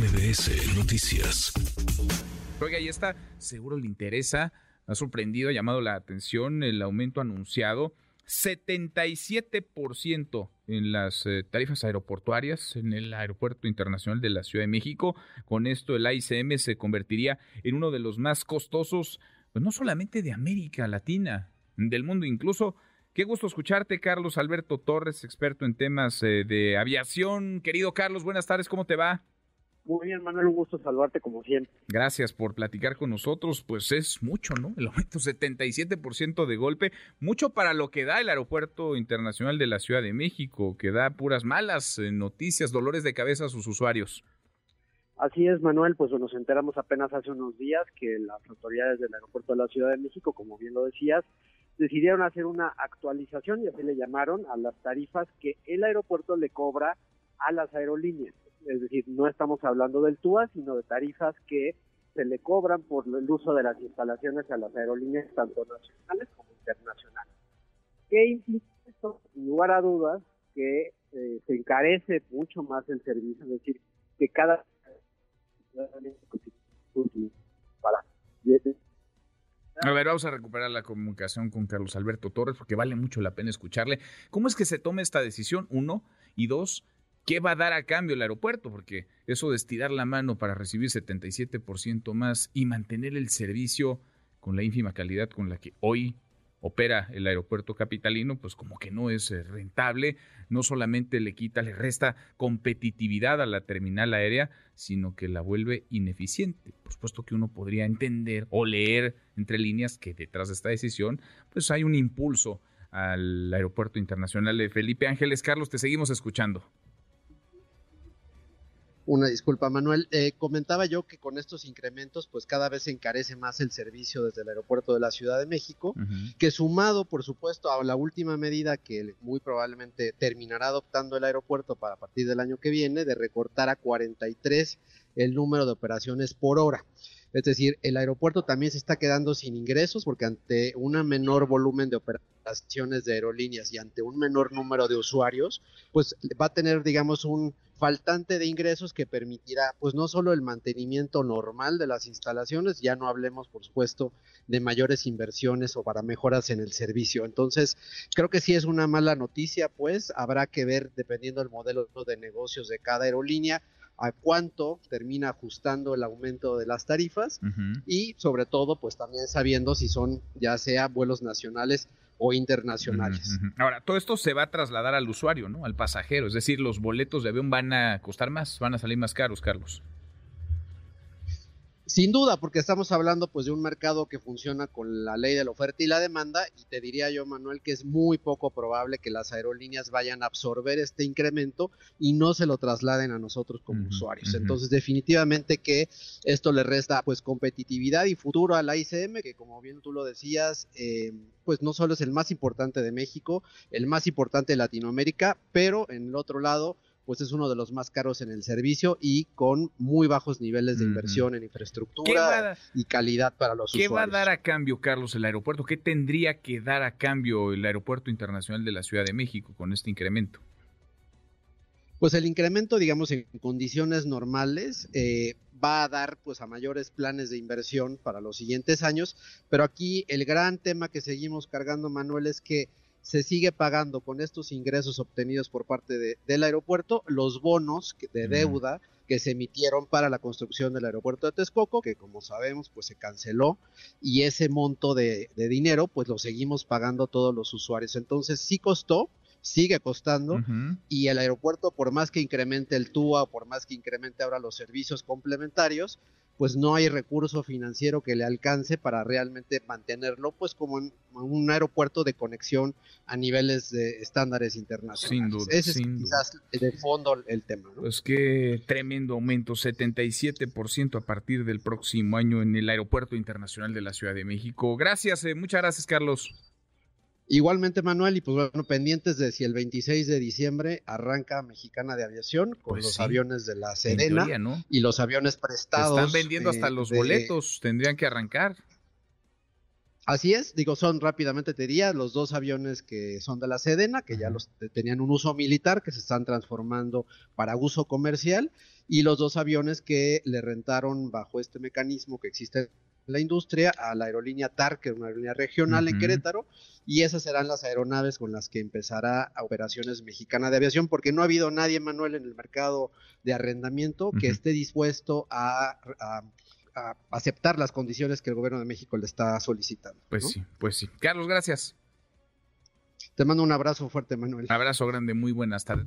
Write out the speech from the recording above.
MBS Noticias. Oiga, ahí está, seguro le interesa, ha sorprendido, ha llamado la atención el aumento anunciado 77% en las eh, tarifas aeroportuarias en el Aeropuerto Internacional de la Ciudad de México. Con esto el AICM se convertiría en uno de los más costosos, pues no solamente de América Latina, del mundo incluso. Qué gusto escucharte, Carlos Alberto Torres, experto en temas eh, de aviación. Querido Carlos, buenas tardes, ¿cómo te va? Muy bien, Manuel, un gusto saludarte como siempre. Gracias por platicar con nosotros. Pues es mucho, ¿no? El aumento 77% de golpe, mucho para lo que da el Aeropuerto Internacional de la Ciudad de México, que da puras malas eh, noticias, dolores de cabeza a sus usuarios. Así es, Manuel, pues nos enteramos apenas hace unos días que las autoridades del Aeropuerto de la Ciudad de México, como bien lo decías, decidieron hacer una actualización, y así le llamaron, a las tarifas que el aeropuerto le cobra a las aerolíneas es decir, no estamos hablando del TUA, sino de tarifas que se le cobran por el uso de las instalaciones a las aerolíneas tanto nacionales como internacionales. ¿Qué implica esto? Sin lugar a dudas, que eh, se encarece mucho más el servicio, es decir, que cada para a ver, vamos a recuperar la comunicación con Carlos Alberto Torres porque vale mucho la pena escucharle. ¿Cómo es que se toma esta decisión? Uno. Y dos, ¿Qué va a dar a cambio el aeropuerto? Porque eso de estirar la mano para recibir 77% más y mantener el servicio con la ínfima calidad con la que hoy opera el aeropuerto capitalino, pues como que no es eh, rentable, no solamente le quita, le resta competitividad a la terminal aérea, sino que la vuelve ineficiente. Por supuesto que uno podría entender o leer entre líneas que detrás de esta decisión, pues hay un impulso al aeropuerto internacional de Felipe Ángeles. Carlos, te seguimos escuchando. Una disculpa, Manuel. Eh, comentaba yo que con estos incrementos, pues cada vez se encarece más el servicio desde el aeropuerto de la Ciudad de México, que sumado, por supuesto, a la última medida que muy probablemente terminará adoptando el aeropuerto para partir del año que viene, de recortar a 43 el número de operaciones por hora. Es decir, el aeropuerto también se está quedando sin ingresos porque ante un menor volumen de operaciones de aerolíneas y ante un menor número de usuarios, pues va a tener, digamos, un faltante de ingresos que permitirá, pues no solo el mantenimiento normal de las instalaciones, ya no hablemos, por supuesto, de mayores inversiones o para mejoras en el servicio. Entonces, creo que sí es una mala noticia, pues habrá que ver, dependiendo del modelo de negocios de cada aerolínea, a cuánto termina ajustando el aumento de las tarifas y sobre todo pues también sabiendo si son ya sea vuelos nacionales o internacionales. Ahora, todo esto se va a trasladar al usuario, ¿no? Al pasajero, es decir, los boletos de avión van a costar más, van a salir más caros, Carlos. Sin duda, porque estamos hablando pues de un mercado que funciona con la ley de la oferta y la demanda y te diría yo, Manuel, que es muy poco probable que las aerolíneas vayan a absorber este incremento y no se lo trasladen a nosotros como usuarios. Entonces, definitivamente que esto le resta pues competitividad y futuro a la ICM, que como bien tú lo decías, eh, pues no solo es el más importante de México, el más importante de Latinoamérica, pero en el otro lado, pues es uno de los más caros en el servicio y con muy bajos niveles de inversión en infraestructura y calidad para los usuarios. ¿Qué va a dar a cambio, Carlos, el aeropuerto? ¿Qué tendría que dar a cambio el Aeropuerto Internacional de la Ciudad de México con este incremento? Pues el incremento, digamos, en condiciones normales, eh, va a dar pues a mayores planes de inversión para los siguientes años, pero aquí el gran tema que seguimos cargando, Manuel, es que se sigue pagando con estos ingresos obtenidos por parte del aeropuerto los bonos de deuda que se emitieron para la construcción del aeropuerto de Texcoco, que como sabemos pues se canceló y ese monto de, dinero pues lo seguimos pagando todos los usuarios. Entonces sí costó, sigue costando y el aeropuerto por más que incremente el TUA, por más que incremente ahora los servicios complementarios, pues no hay recurso financiero que le alcance para realmente mantenerlo pues como un aeropuerto de conexión a niveles de estándares internacionales. Sin duda. Ese es quizás de fondo el tema. ¿no? Pues qué tremendo aumento, 77% a partir del próximo año en el Aeropuerto Internacional de la Ciudad de México. Gracias, eh, muchas gracias Carlos. Igualmente, Manuel, y pues bueno, pendientes de si el 26 de diciembre arranca Mexicana de Aviación con pues los aviones de la Sedena y los aviones prestados. Están vendiendo hasta los boletos, tendrían que arrancar. Así es, digo, son rápidamente te diría los dos aviones que son de la Sedena, que ya los tenían un uso militar, que se están transformando para uso comercial, y los dos aviones que le rentaron bajo este mecanismo que existe la industria a la aerolínea TAR, que es una aerolínea regional en Querétaro, y esas serán las aeronaves con las que empezará operaciones mexicana de aviación, porque no ha habido nadie, Manuel, en el mercado de arrendamiento que esté dispuesto a aceptar las condiciones que el gobierno de México le está solicitando. Pues sí, pues sí. Carlos, gracias. Te mando un abrazo fuerte, Manuel. Abrazo grande, muy buenas tardes.